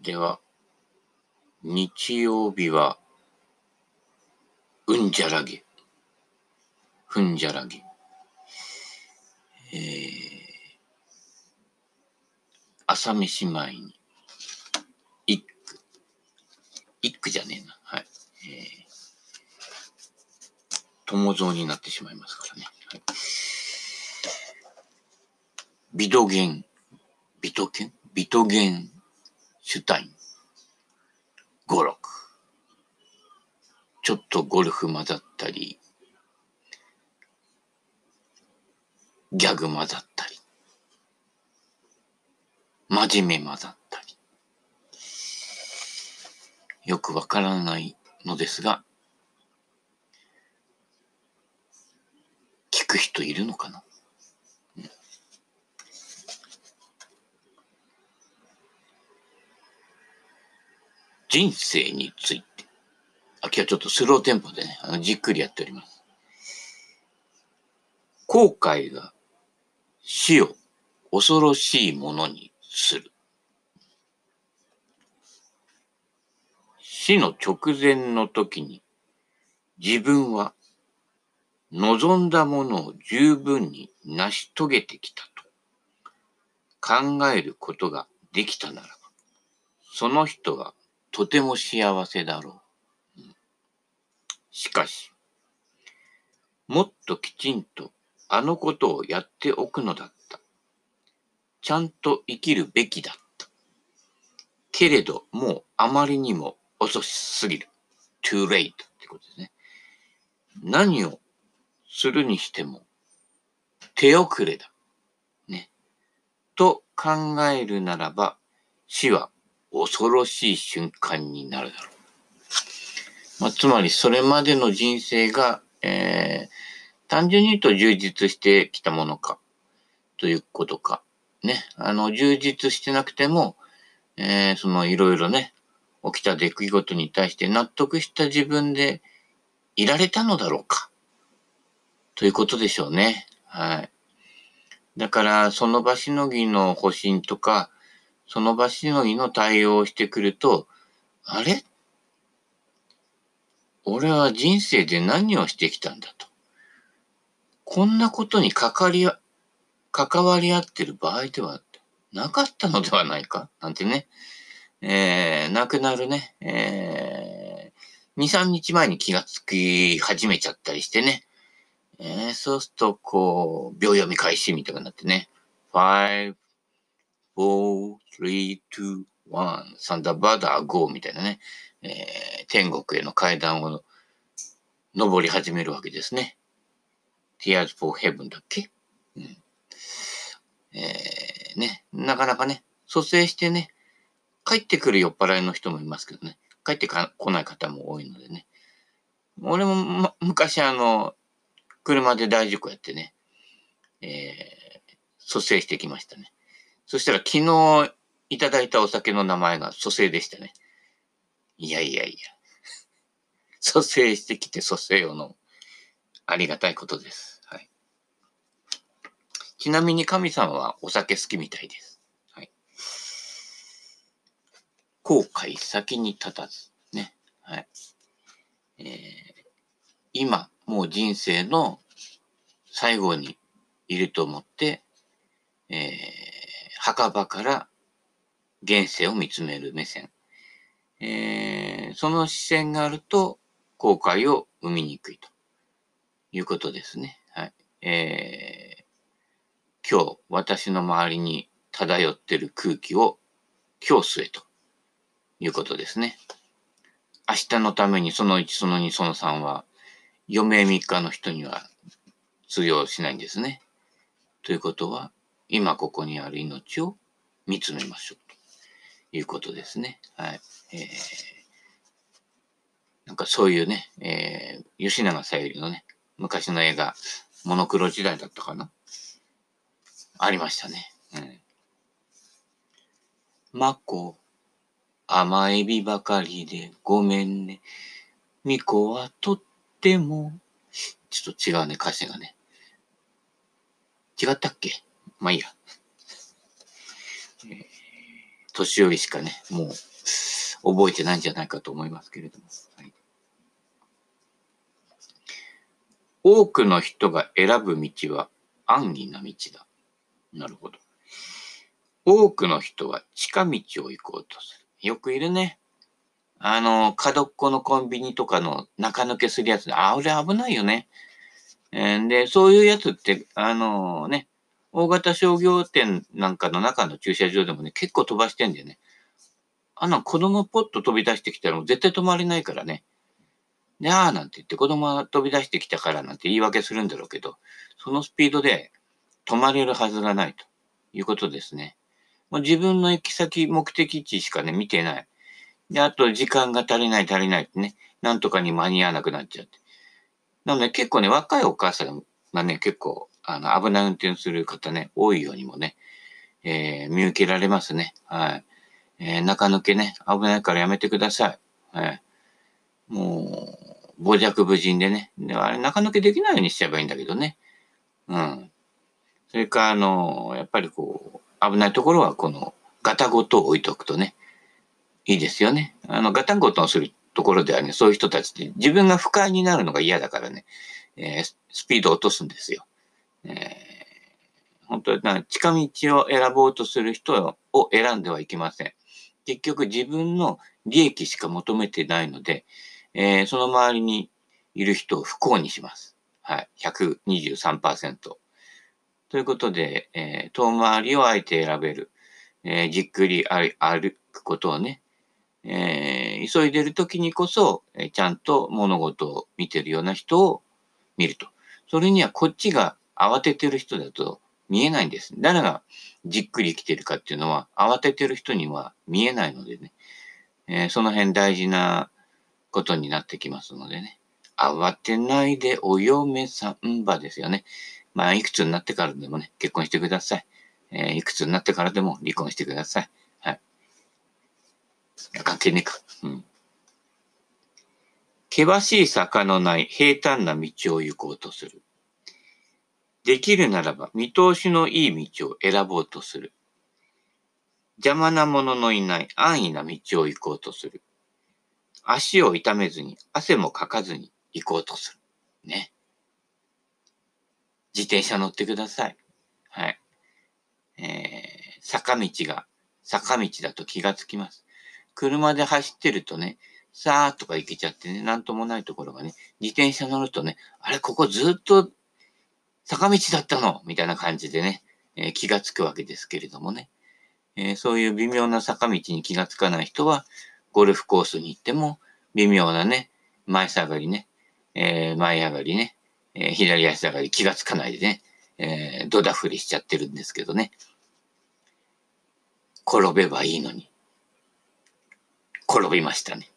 では、日曜日は、うんじゃらげ。ふんじゃらげ。えー、朝飯前に、一句。一句じゃねえな。はい。えー、友蔵になってしまいますからね。はい。ビトゲン、ビトゲン？ビトゲンシュタイン、語録。ちょっとゴルフ混ざったり、ギャグ混ざったり、真面目混ざったり、よくわからないのですが、聞く人いるのかな、人生について、あ、今日はちょっとスローテンポでね、あのじっくりやっております。後悔が死を恐ろしいものにする。死の直前の時に自分は望んだものを十分に成し遂げてきたと考えることができたならば、その人はとても幸せだろう。しかし、もっときちんとあのことをやっておくのだった。ちゃんと生きるべきだった。けれど、もうあまりにも遅すぎる。too late ってことですね。何をするにしても手遅れだ。ね。と考えるならば、死は恐ろしい瞬間になるだろう。まあ、つまりそれまでの人生が、えー、単純に言うと充実してきたものか、ということか。ね。あの、充実してなくても、えー、そのいろいろね、起きた出来事に対して納得した自分でいられたのだろうか。ということでしょうね。はい。だから、その場しのぎの保身とか、その場しのぎの対応をしてくると、あれ？俺は人生で何をしてきたんだと。こんなことにかかり、関わり合ってる場合ではなかったのではないか？なんてね、えー、亡くなるね、えー、2、3日前に気がつき始めちゃったりしてね、えー、そうすると、こう、秒読み開始みたいになってね、5、4、3、2、1、サンダーバーダー5みたいなね、えー、天国への階段を登り始めるわけですね。Tears for Heaven だっけうん。えー、ね、なかなかね、蘇生してね、帰ってくる酔っ払いの人もいますけどね、帰ってこない方も多いのでね。俺も、ま、昔あの、車で大事故やってね、えー、蘇生してきましたね。そしたら昨日いただいたお酒の名前が蘇生でしたね。いやいやいや。蘇生してきて蘇生を飲む。ありがたいことです。はい。ちなみに神様はお酒好きみたいです。はい。後悔先に立たず。ね。はい。えー、今、もう人生の最後にいると思って、えー、墓場から現世を見つめる目線。えー、その視線があると後悔を生みにくいと。いうことですね。はい。えー、今日、私の周りに漂ってる空気を今日吸えということですね。明日のためにその1、その2、その3は、余命3日の人には通用しないんですね。ということは、今ここにある命を見つめましょうということですね。はい。えー、なんかそういうね、えー、吉永小百合のね、昔の映画、モノクロ時代だったかな？ありましたね。うん。マコ、甘エビばかりでごめんね。ミコはとっても、ちょっと違うね、歌詞がね。違ったっけ？まあいいや。えー、年寄りしかね、もう覚えてないんじゃないかと思いますけれども。はい、多くの人が選ぶ道は安易な道だ。なるほど。多くの人は近道を行こうとする。よくいるね。あの、角っこのコンビニとかの中抜けするやつあ、俺危ないよね。えー、で、そういうやつって、あのー、ね、大型商業店なんかの中の駐車場でもね、結構飛ばしてんだよね。あの、子供ポッと飛び出してきたら絶対止まれないからね。で、あーなんて言って子供が飛び出してきたからなんて言い訳するんだろうけど、そのスピードで止まれるはずがないということですね。もう自分の行き先、目的地しかね、見てない。で、あと時間が足りない足りないってね、なんとかに間に合わなくなっちゃって。なので結構ね、若いお母さんがね、結構、あの、危ない運転する方ね、多いようにもね、えー、見受けられますね。はい。えー、中抜けね、危ないからやめてください。はい。もう、傍若無人でね。であれ、中抜けできないようにしちゃえばいいんだけどね。うん。それか、あの、やっぱりこう、危ないところは、この、ガタごと置いとくとね、いいですよね。あの、ガタゴトンするところではね、そういう人たちって自分が不快になるのが嫌だからね、えー、スピードを落とすんですよ。えー、本当は近道を選ぼうとする人を選んではいけません。結局自分の利益しか求めてないので、えー、その周りにいる人を不幸にします。はい。123%。ということで、えー、遠回りをあえて選べる。えー、じっくり歩くことをね、えー、急いでる時にこそ、えー、ちゃんと物事を見てるような人を見ると。それにはこっちが慌ててる人だと見えないんです。誰がじっくり来てるかっていうのは慌ててる人には見えないのでね、えー、その辺大事なことになってきますのでね。慌てないでお嫁さんばですよね。まあ、いくつになってからでもね、結婚してください。えー、いくつになってからでも離婚してください。はい。関係ねえか。うん。険しい坂のない平坦な道を行こうとする。できるならば見通しのいい道を選ぼうとする。邪魔な者ののいない安易な道を行こうとする。足を痛めずに汗もかかずに行こうとする。ね。自転車乗ってください。はい。えー、坂道が坂道だと気がつきます。車で走ってるとね、さーとか行けちゃってね、なんともないところがね、自転車乗るとね、あれ、ここずっと坂道だったの？みたいな感じでね、えー、気がつくわけですけれどもね、えー、そういう微妙な坂道に気がつかない人は、ゴルフコースに行っても、微妙なね、前下がりね、えー、前上がりね、え左足上がり気がつかないでね、えー、ドダフリしちゃってるんですけどね。転べばいいのに。転びましたね。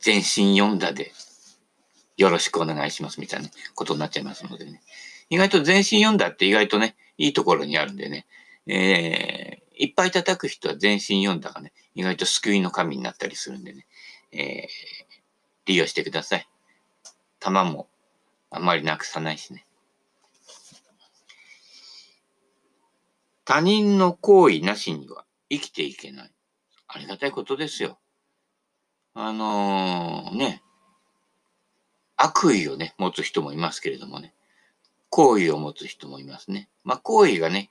全身読んだで、よろしくお願いしますみたいなことになっちゃいますのでね。意外と全身読んだって意外とね、いいところにあるんでね、えー、いっぱい叩く人は全身読んだがね、意外と救いの神になったりするんでね、えー、利用してください。弾もあんまりなくさないしね。他人の行為なしには生きていけない。ありがたいことですよ。あのー、ね、悪意をね、持つ人もいますけれどもね、好意を持つ人もいますね。まあ、好意がね、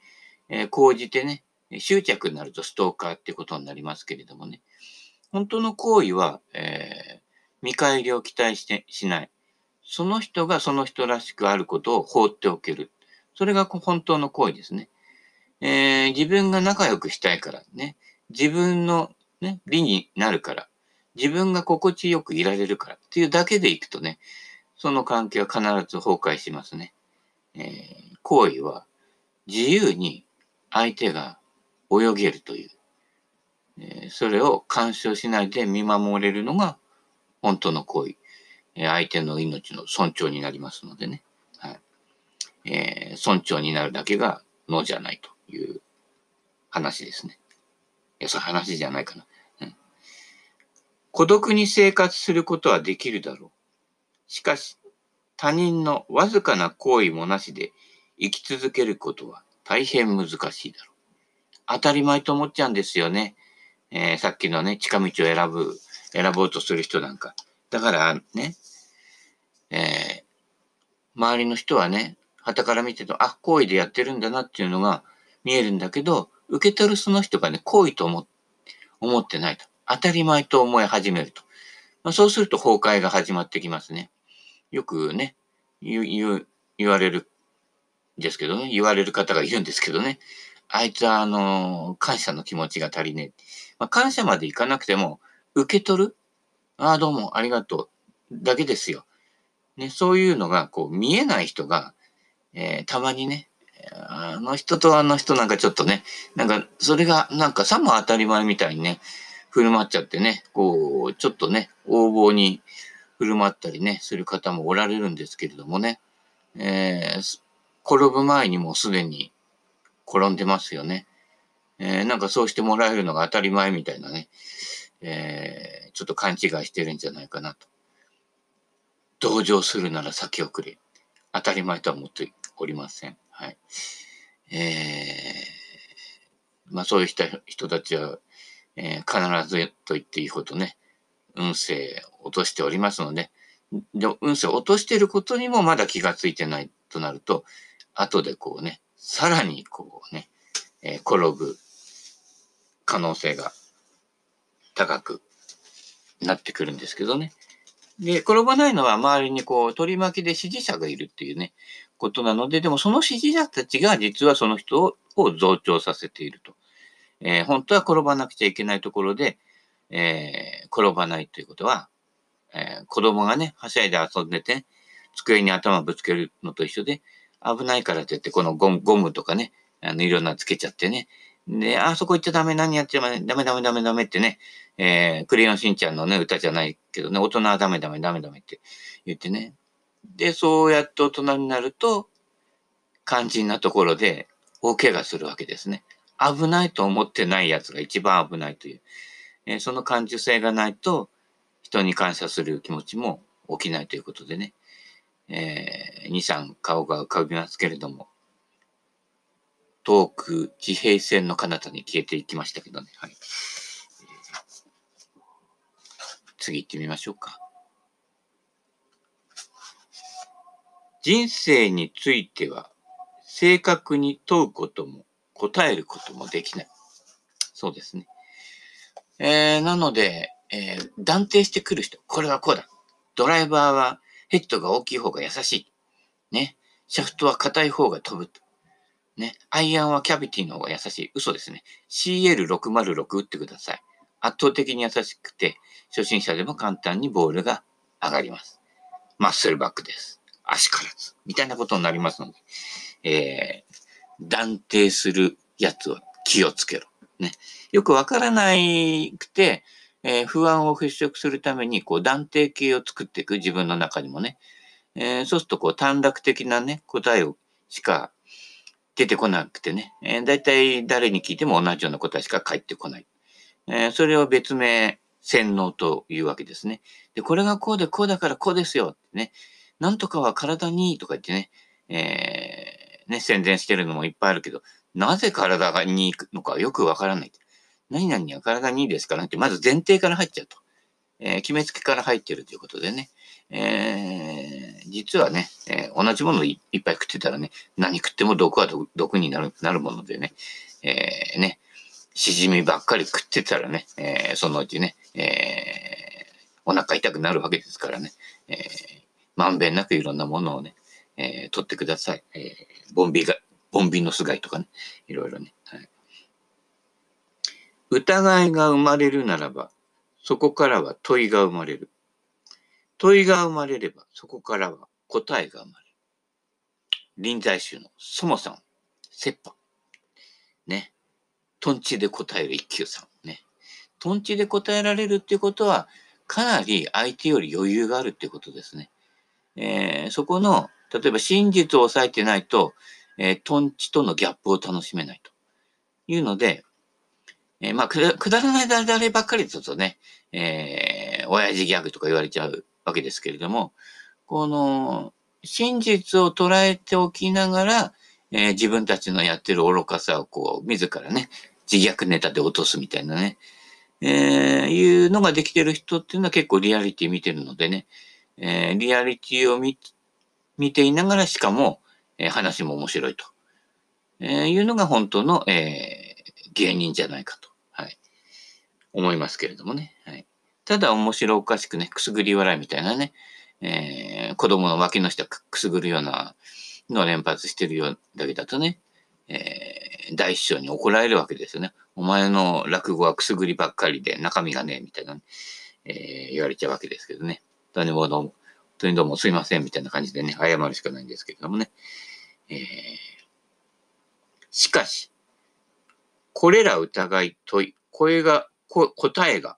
えー、講じてね、執着になるとストーカーってことになりますけれどもね、本当の行為は、えー、見返りを期待してしない。その人がその人らしくあることを放っておける。それが本当の行為ですね。えー、自分が仲良くしたいからね、自分のね、利になるから、自分が心地よくいられるからっていうだけでいくとね、その関係は必ず崩壊しますね。えー、行為は自由に相手が泳げるという、えー、それを干渉しないで見守れるのが本当の行為。えー、相手の命の尊重になりますのでね。はい。えー、尊重になるだけが脳じゃないという話ですね。いや、そういう話じゃないかな。孤独に生活することはできるだろう。しかし、他人のわずかな行為もなしで生き続けることは大変難しいだろう。当たり前と思っちゃうんですよね。えー、さっきのね、近道を選ぶ、選ぼうとする人なんか。だからね、えー、周りの人はね、旗から見てると、あ、行為でやってるんだなっていうのが見えるんだけど、受け取るその人がね、行為と思思ってないと。当たり前と思い始めると。まあ、そうすると崩壊が始まってきますね。よくね、言言言われるんですけどね、言われる方がいるんですけどね。あいつは、あの、感謝の気持ちが足りねえ。まあ、感謝までいかなくても、受け取る？ああ、どうも、ありがとう。だけですよ。ね、そういうのが、こう、見えない人が、えー、たまにね、あの人とあの人なんかちょっとね、なんか、それが、なんかさも当たり前みたいにね、振る舞っちゃってね、こう、ちょっとね、横暴に振る舞ったりね、する方もおられるんですけれどもね、えー、転ぶ前にもすでに転んでますよね。えー、なんかそうしてもらえるのが当たり前みたいなね、えー、ちょっと勘違いしてるんじゃないかなと。同情するなら先送り。当たり前とは思っておりません。はい。えー、まあそういう人たちは、えー、必ずと言っていいほどね、運勢を落としておりますので、で運勢を落としていることにもまだ気がついてないとなると、後でこうね、さらにこうね、えー、転ぶ可能性が高くなってくるんですけどね。で、転ばないのは周りにこう取り巻きで支持者がいるっていうね、ことなので、でもその支持者たちが実はその人を増長させていると。えー、本当は転ばなくちゃいけないところで、えー、転ばないということは、えー、子供がね、はしゃいで遊んでて、机に頭ぶつけるのと一緒で、危ないからって言って、このゴムゴムとかね、あの、いろんなつけちゃってね。で、あそこ行っちゃダメ、何やっちゃダメ、ダメダメダメダメってね、えー、クレヨンしんちゃんのね、歌じゃないけどね、大人はダメダメダメダメって言ってね。で、そうやって大人になると、肝心なところで大怪我するわけですね。危ないと思ってないやつが一番危ないという。えー、その感受性がないと、人に感謝する気持ちも起きないということでね。えー、2、3顔が浮かびますけれども、遠く地平線の彼方に消えていきましたけどね。はい。次行ってみましょうか。人生については正確に問うことも答えることもできない。そうですね。えー、なので、えー、断定してくる人、これはこうだ。ドライバーはヘッドが大きい方が優しい。ね。シャフトは硬い方が飛ぶ。ね。アイアンはキャビティの方が優しい。嘘ですね。CL606 打ってください。圧倒的に優しくて、初心者でも簡単にボールが上がります。マッスルバックです。足からず。みたいなことになりますので、えー、断定するやつは気をつけろ。ね。よくわからないくて、えー、不安を払拭するために、こう、断定形を作っていく、自分の中にもね。えー、そうすると、こう、短絡的なね、答えをしか出てこなくてね、えー、大体誰に聞いても同じような答えしか返ってこない。えー、それを別名、洗脳というわけですね。で、これがこうでこうだからこうですよってね。なんとかは体にいいとか言ってね、えー、ね、宣伝してるのもいっぱいあるけど、なぜ体がに行くのかよくわからない。何々は体にいいですからって、まず前提から入っちゃうと。えー、決めつけから入ってるということでね。えー、実はね、えー、同じものいっぱい食ってたらね、何食っても毒は毒になるなるものでね、えー、ね、しじみばっかり食ってたらね、えー、そのうちね、えー、お腹痛くなるわけですからね、えー、まんべんなくいろんなものをね、えー、取ってください。えー、ボンビが、ボンビの巣貝とかね、いろいろね。はい疑いが生まれるならば、そこからは問いが生まれる。問いが生まれれば、そこからは答えが生まれる。臨済宗のそもそも、切羽。ね。トンチで答える一休さん。ね。トンチで答えられるっていうことは、かなり相手より余裕があるっていうことですね。えー、そこの、例えば真実を抑えてないと、えー、トンチとのギャップを楽しめないと。いうので、えー、まあくだ、くだらないだればっかりだとね、えー、親父ギャグとか言われちゃうわけですけれども、この、真実を捉えておきながら、えー、自分たちのやってる愚かさをこう、自らね、自虐ネタで落とすみたいなね、えー、いうのができてる人っていうのは結構リアリティ見てるのでね、えー、リアリティを見、見ていながらしかも、えー、話も面白いと、えー、いうのが本当の、えー、芸人じゃないかと、はい、思いますけれどもね。はい、ただ面白おかしくね、くすぐり笑いみたいなね、えー、子供の脇の下くすぐるようなのを連発してるようだけだとね、えー、大師匠に怒られるわけですよね。お前の落語はくすぐりばっかりで中身がねえ、みたいな、ね、えー、言われちゃうわけですけどね。何もどうも、当にどうもすいません、みたいな感じでね、謝るしかないんですけれどもね。えー、しかし、これら疑い問い、声が、答えが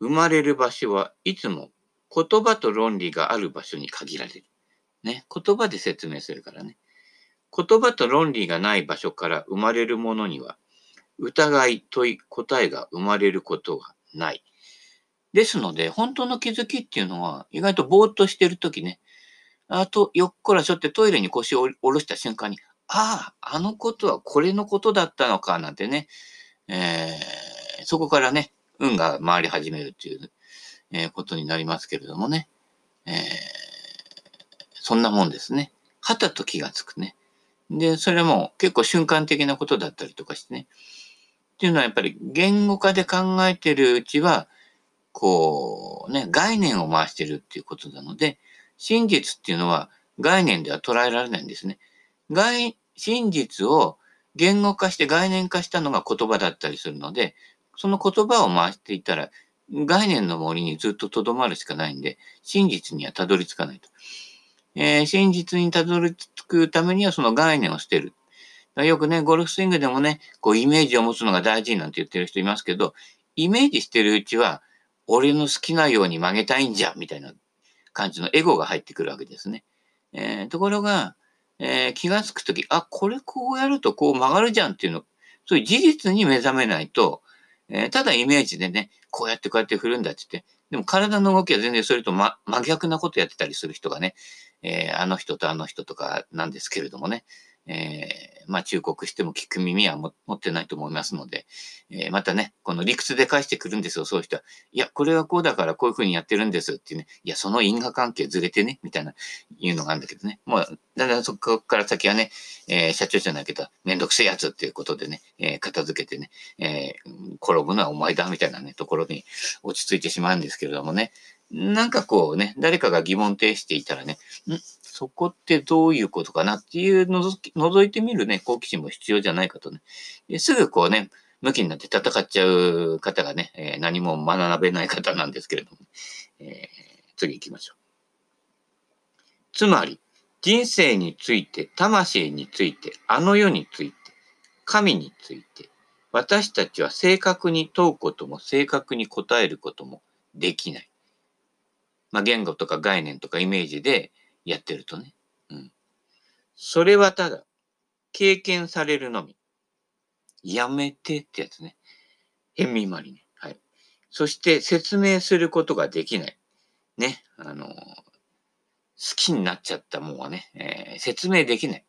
生まれる場所はいつも言葉と論理がある場所に限られる。ね。言葉で説明するからね。言葉と論理がない場所から生まれるものには、疑い、問い、答えが生まれることがない。ですので、本当の気づきっていうのは、意外とぼーっとしてるときね、あと、よっこらしょってトイレに腰を下ろした瞬間に、ああ、あのことはこれのことだったのか、なんてね、えー、そこからね、運が回り始めるっていう、えー、ことになりますけれどもね、えー、そんなもんですね。はたと気がつくね。で、それも結構瞬間的なことだったりとかしてね。っていうのはやっぱり言語化で考えてるうちは、こうね、概念を回してるっていうことなので、真実っていうのは概念では捉えられないんですね。概、真実を言語化して概念化したのが言葉だったりするので、その言葉を回していたら、概念の森にずっと留まるしかないんで、真実にはたどり着かないと。えー、真実にたどり着くためにはその概念を捨てる。よくね、ゴルフスイングでもね、こうイメージを持つのが大事なんて言ってる人いますけど、イメージしてるうちは、俺の好きなように曲げたいんじゃ、みたいな感じのエゴが入ってくるわけですね。えー、ところが、えー、気がつくとき、あ、これこうやるとこう曲がるじゃんっていうの、そういう事実に目覚めないと、えー、ただイメージでね、こうやってこうやって振るんだって言って、でも体の動きは全然それと、ま、真逆なことやってたりする人がね、えー、あの人とあの人とかなんですけれどもね、えー、まあ忠告しても聞く耳は持ってないと思いますので、えー、またね、この理屈で返してくるんですよ、そういう人は。いや、これはこうだからこういうふうにやってるんですってね、いや、その因果関係ずれてね、みたいな、いうのがあるんだけどね。もう、だんだんそこから先はね、えー、社長じゃないけど、めんどくせえやつっていうことでね、えー、片付けてね、えー、転ぶのはお前だ、みたいなね、ところに落ち着いてしまうんですけれどもね、なんかこうね、誰かが疑問呈していたらね、ん？そこってどういうことかなっていうのぞき覗いてみるね、好奇心も必要じゃないかとね。すぐこうね、向きになって戦っちゃう方がね、えー、何も学べない方なんですけれども、えー、次行きましょう。つまり、人生について、魂について、あの世について、神について、私たちは正確に問うことも正確に答えることもできない。まあ、言語とか概念とかイメージでやってるとね。うん。それはただ、経験されるのみ。やめてってやつね。変身まりね。はい。そして説明することができない。ね。あの、好きになっちゃったもんはね、えー、説明できない。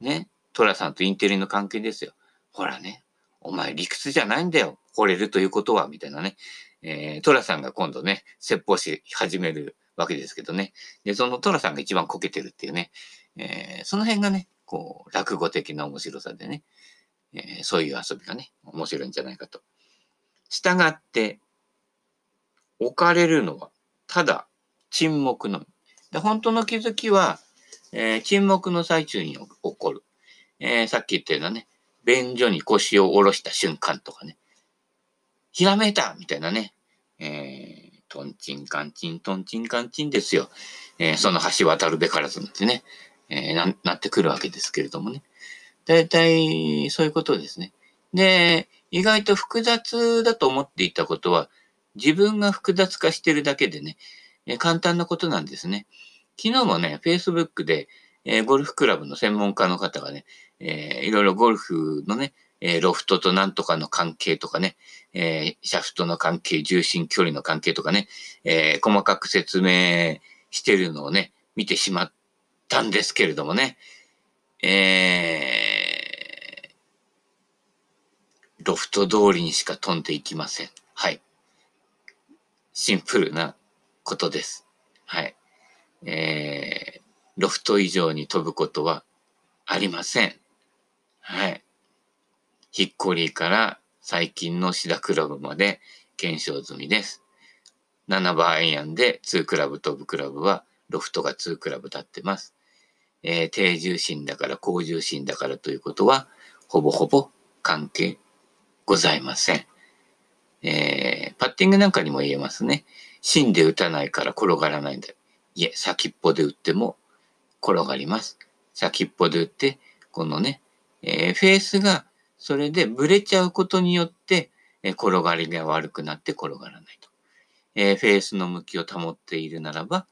ね。トラさんとインテリの関係ですよ。ほらね。お前理屈じゃないんだよ。惚れるということは、みたいなね。えー、トラさんが今度ね、説法し始めるわけですけどね。で、そのトラさんが一番こけてるっていうね。えー、その辺がね、こう、落語的な面白さでね。えー、そういう遊びがね、面白いんじゃないかと。従って、置かれるのは、ただ、沈黙のみ。で本当の気づきは、えー、沈黙の最中に起こる。えー、さっき言ったようなね、便所に腰を下ろした瞬間とかね、ひらめいたみたいなね。えー、トンチンカンチン、トンチンカンチンですよ。えー、その橋渡るべからずってね、えー、な、なってくるわけですけれどもね。大体、そういうことですね。で、意外と複雑だと思っていたことは、自分が複雑化してるだけでね、えー、簡単なことなんですね。昨日もね、Facebook で、えー、ゴルフクラブの専門家の方がね、えー、いろいろゴルフのね、えー、ロフトとなんとかの関係とかね、えー、シャフトの関係、重心距離の関係とかね、えー、細かく説明してるのをね、見てしまったんですけれどもね、えロフト通りにしか飛んでいきません。はい。シンプルなことです。はい。えー、ロフト以上に飛ぶことはありません。はい。ヒッコリーから最近のシダクラブまで検証済みです。7番アイアンで2クラブ飛ぶクラブはロフトが2クラブ立ってます。えー、低重心だから高重心だからということはほぼほぼ関係ございません。えー、パッティングなんかにも言えますね。芯で打たないから転がらないんだ。いえ、先っぽで打っても転がります。先っぽで打って、このね、えー、フェースがそれでブレちゃうことによって、え、転がりが悪くなって転がらないと。えー、フェースの向きを保っているならば、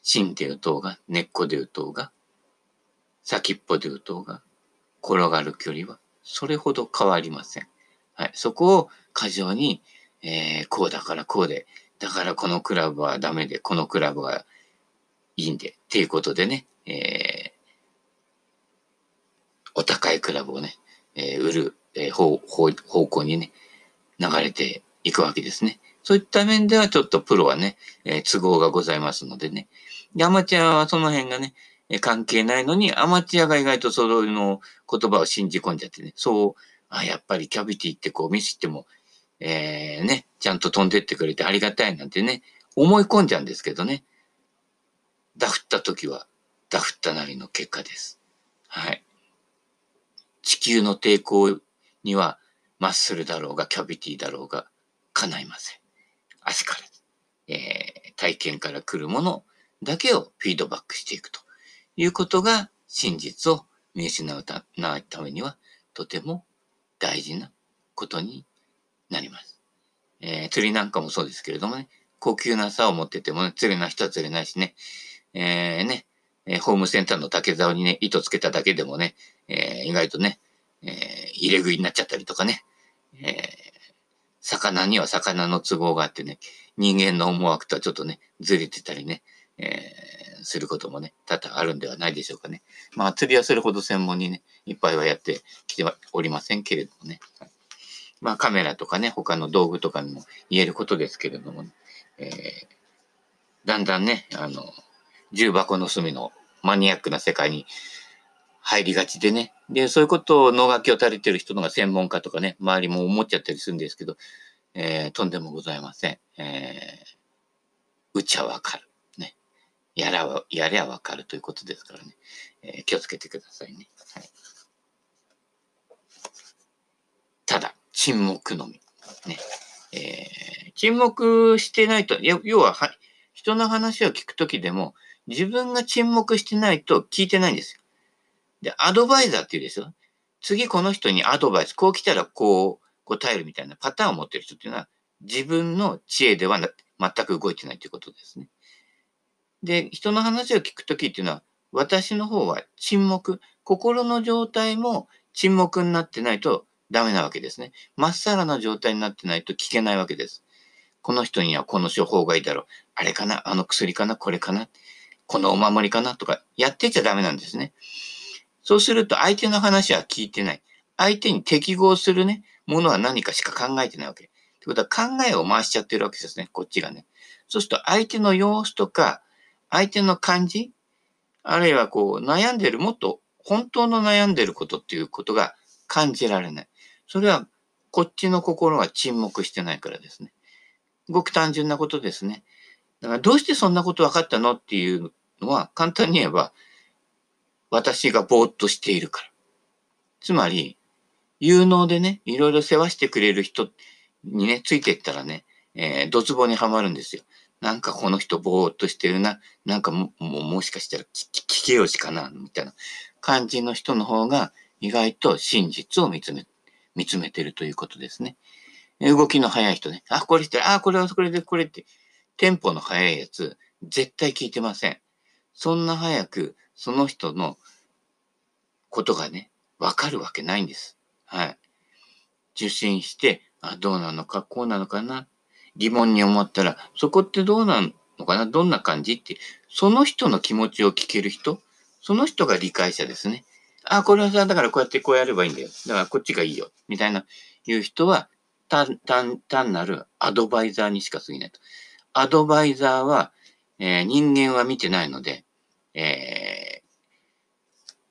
芯で打とうが、根っこで打とうが、先っぽで打とうが、転がる距離はそれほど変わりません。はい。そこを過剰に、えー、こうだからこうで、だからこのクラブはダメで、このクラブはいいんで、っていうことでね、えー、お高いクラブをね、えー、売る、えー、方方方向にね、流れていくわけですね。そういった面ではちょっとプロはね、えー、都合がございますのでね。で、アマチュアはその辺がね、えー、関係ないのに、アマチュアが意外とその言葉を信じ込んじゃってね、そう、あ、やっぱりキャビティってこう見せても、えー、ね、ちゃんと飛んでってくれてありがたいなんてね、思い込んじゃうんですけどね。ダフった時は、ダフったなりの結果です。はい。地球の抵抗には、マッスルだろうが、キャビティだろうが、叶いません。足から、えー、体験から来るものだけをフィードバックしていくということが、真実を見失うためには、とても大事なことになります。えー、釣りなんかもそうですけれどもね、高級な竿を持ってても、ね、釣れない人は釣れないしね、えー、ね、えー、ホームセンターの竹竿にね、糸つけただけでもね、えー、意外とね、えー、入れ食いになっちゃったりとかね、え、魚には魚の都合があってね、人間の思惑とはちょっとね、ずれてたりね、え、することもね、多々あるんではないでしょうかね。まあ、釣りはそれほど専門にね、いっぱいはやってきてはおりませんけれどもね。まあカメラとかね、他の道具とかにも言えることですけれども、ね、え、だんだんね、あの、重箱の隅のマニアックな世界に入りがちでね。で、そういうことを脳書きを垂れてる人のが専門家とかね、周りも思っちゃったりするんですけど、えー、とんでもございません。えー、うちはわかる。ね。やらは、やりゃわかるということですからね。えー、気をつけてくださいね。はい。ただ、沈黙のみ。ね。えー、沈黙してないと、要はは、人の話を聞くときでも、自分が沈黙してないと聞いてないんですよ。で、アドバイザーって言うですよ。次この人にアドバイス、こう来たらこう答えるみたいなパターンを持ってる人っていうのは、自分の知恵では全く動いてないということですね。で、人の話を聞くときっていうのは、私の方は沈黙、心の状態も沈黙になってないとダメなわけですね。まっさらな状態になってないと聞けないわけです。この人にはこの処方がいいだろう。あれかなあの薬かなこれかなこのお守りかなとかやってちゃダメなんですね。そうすると相手の話は聞いてない。相手に適合するね、ものは何かしか考えてないわけ。ってことは考えを回しちゃってるわけですね。こっちがね。そうすると相手の様子とか、相手の感じ、あるいはこう悩んでる、もっと本当の悩んでることっていうことが感じられない。それはこっちの心が沈黙してないからですね。ごく単純なことですね。だからどうしてそんなこと分かったの？っていうのは簡単に言えば私がぼーっとしているから。つまり有能でね、いろいろ世話してくれる人にね、ついてったらね、えー、ドツボにはまるんですよ。なんかこの人ぼーっとしてるな。なんかも、ももしかしたら聞けよしかな、みたいな感じの人の方が意外と真実を見つめ見つめてるということですね。動きの速い人ね。あ、これして、あ、これはこれで、これって、テンポの速いやつ、絶対聞いてません。そんな早く、その人のことがね、わかるわけないんです。はい。受信して、あ、どうなのか、こうなのかな。疑問に思ったら、そこってどうなのかなどんな感じって、その人の気持ちを聞ける人、その人が理解者ですね。あ、これはさ、だからこうやってこうやればいいんだよ。だからこっちがいいよ。みたいないう人は単単単なるアドバイザーにしか過ぎないと。アドバイザーは、えー、人間は見てないので、えー、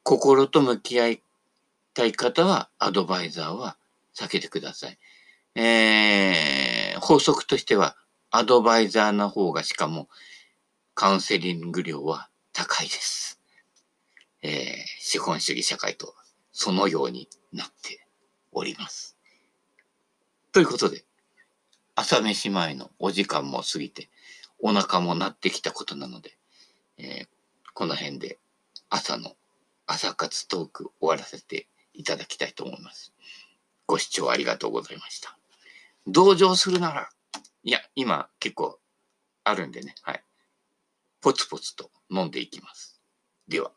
心と向き合いたい方はアドバイザーは避けてください。えー、法則としてはアドバイザーの方がしかもカウンセリング料は高いです。えー、資本主義社会とそのようになっております。ということで、朝飯前のお時間も過ぎて、お腹も鳴ってきたことなので、えー、この辺で朝の朝活トーク終わらせていただきたいと思います。ご視聴ありがとうございました。同情するなら、いや、今結構あるんでね、はい。ポツポツと飲んでいきます。では。